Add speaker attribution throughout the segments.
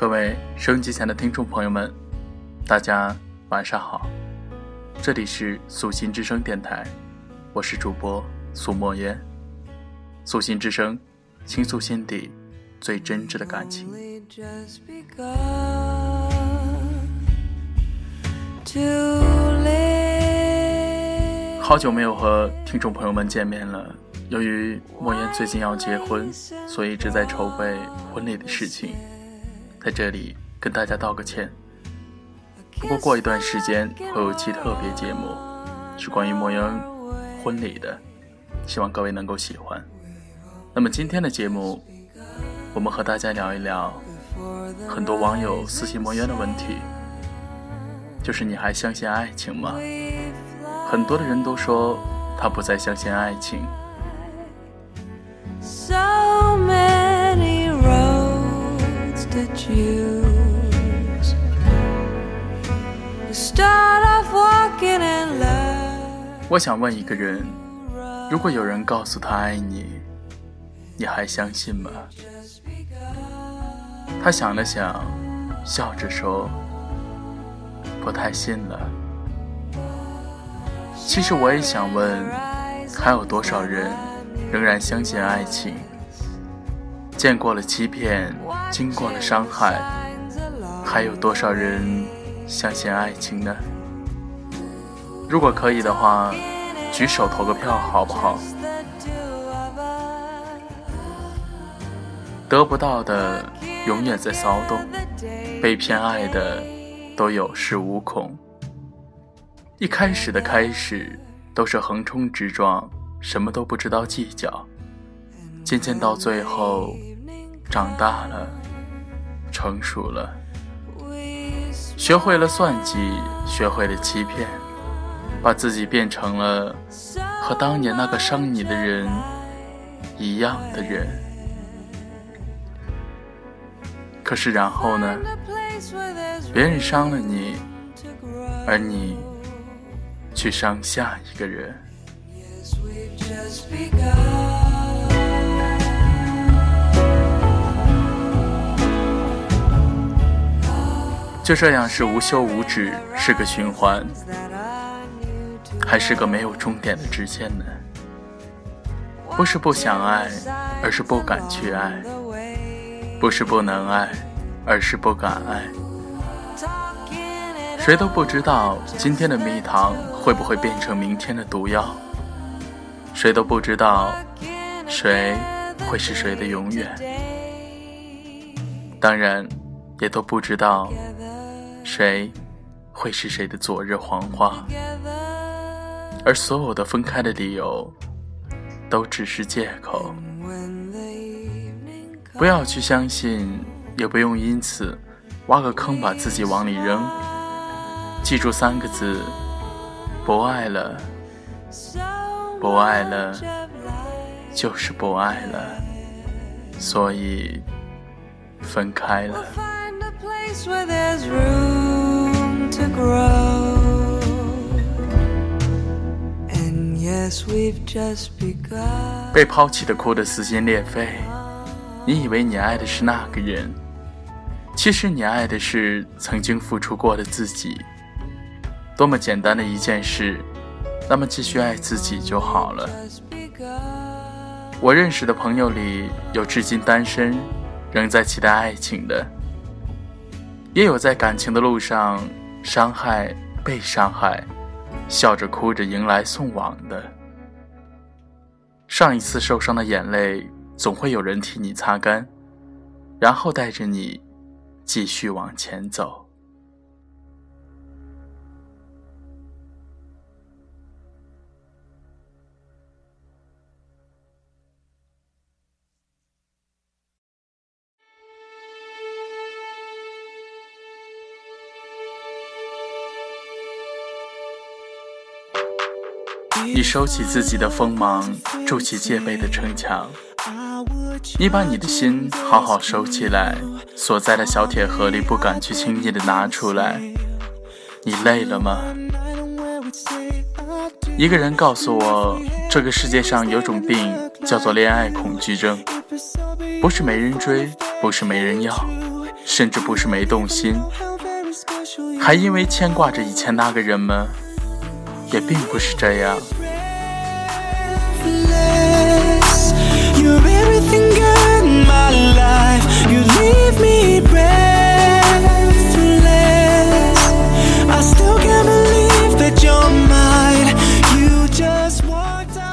Speaker 1: 各位收音机前的听众朋友们，大家晚上好，这里是素心之声电台，我是主播苏墨烟。素心之声，倾诉心底最真挚的感情。好久没有和听众朋友们见面了。由于莫言最近要结婚，所以一直在筹备婚礼的事情。在这里跟大家道个歉。不过过一段时间会有期特别节目，是关于莫言婚礼的，希望各位能够喜欢。那么今天的节目，我们和大家聊一聊很多网友私信莫言的问题，就是你还相信爱情吗？很多的人都说他不再相信爱情。我想问一个人：如果有人告诉他爱你，你还相信吗？他想了想，笑着说：“不太信了。”其实我也想问，还有多少人仍然相信爱情？见过了欺骗，经过了伤害，还有多少人相信爱情呢？如果可以的话，举手投个票好不好？得不到的永远在骚动，被偏爱的都有恃无恐。一开始的开始都是横冲直撞，什么都不知道计较，渐渐到最后，长大了，成熟了，学会了算计，学会了欺骗。把自己变成了和当年那个伤你的人一样的人，可是然后呢？别人伤了你，而你去伤下一个人。就这样是无休无止，是个循环。还是个没有终点的直线呢？不是不想爱，而是不敢去爱；不是不能爱，而是不敢爱。谁都不知道今天的蜜糖会不会变成明天的毒药。谁都不知道谁会是谁的永远。当然，也都不知道谁会是谁的昨日黄花。而所有的分开的理由，都只是借口。不要去相信，也不用因此挖个坑把自己往里扔。记住三个字：不爱了，不爱了，就是不爱了。所以，分开了。被抛弃的哭得撕心裂肺，你以为你爱的是那个人，其实你爱的是曾经付出过的自己。多么简单的一件事，那么继续爱自己就好了。我认识的朋友里有至今单身，仍在期待爱情的，也有在感情的路上伤害、被伤害。笑着哭着迎来送往的，上一次受伤的眼泪，总会有人替你擦干，然后带着你继续往前走。你收起自己的锋芒，筑起戒备的城墙。你把你的心好好收起来，锁在了小铁盒里，不敢去轻易的拿出来。你累了吗？一个人告诉我，这个世界上有种病叫做恋爱恐惧症，不是没人追，不是没人要，甚至不是没动心，还因为牵挂着以前那个人吗？也并不是这样。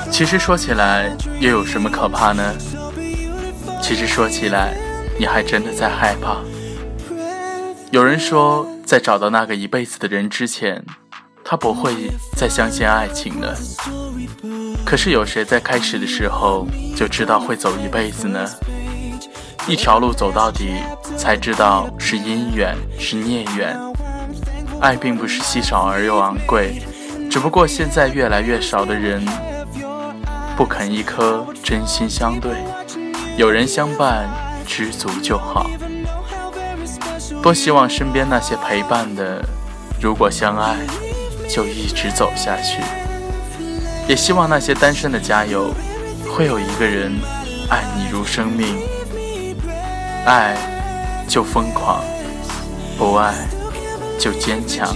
Speaker 1: 其实说起来，又有什么可怕呢？其实说起来，你还真的在害怕。有人说，在找到那个一辈子的人之前，他不会再相信爱情了。可是有谁在开始的时候就知道会走一辈子呢？一条路走到底，才知道是姻缘是孽缘。爱并不是稀少而又昂贵，只不过现在越来越少的人不肯一颗真心相对。有人相伴，知足就好。多希望身边那些陪伴的，如果相爱，就一直走下去。也希望那些单身的加油，会有一个人爱你如生命。爱就疯狂，不爱就坚强。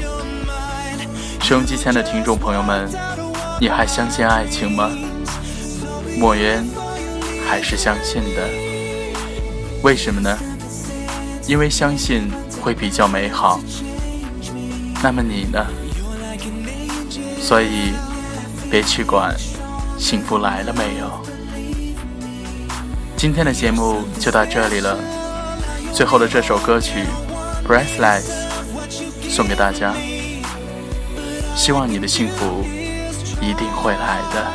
Speaker 1: 收音机前的听众朋友们，你还相信爱情吗？莫言。还是相信的，为什么呢？因为相信会比较美好。那么你呢？所以别去管幸福来了没有。今天的节目就到这里了，最后的这首歌曲《Breathless》送给大家，希望你的幸福一定会来的。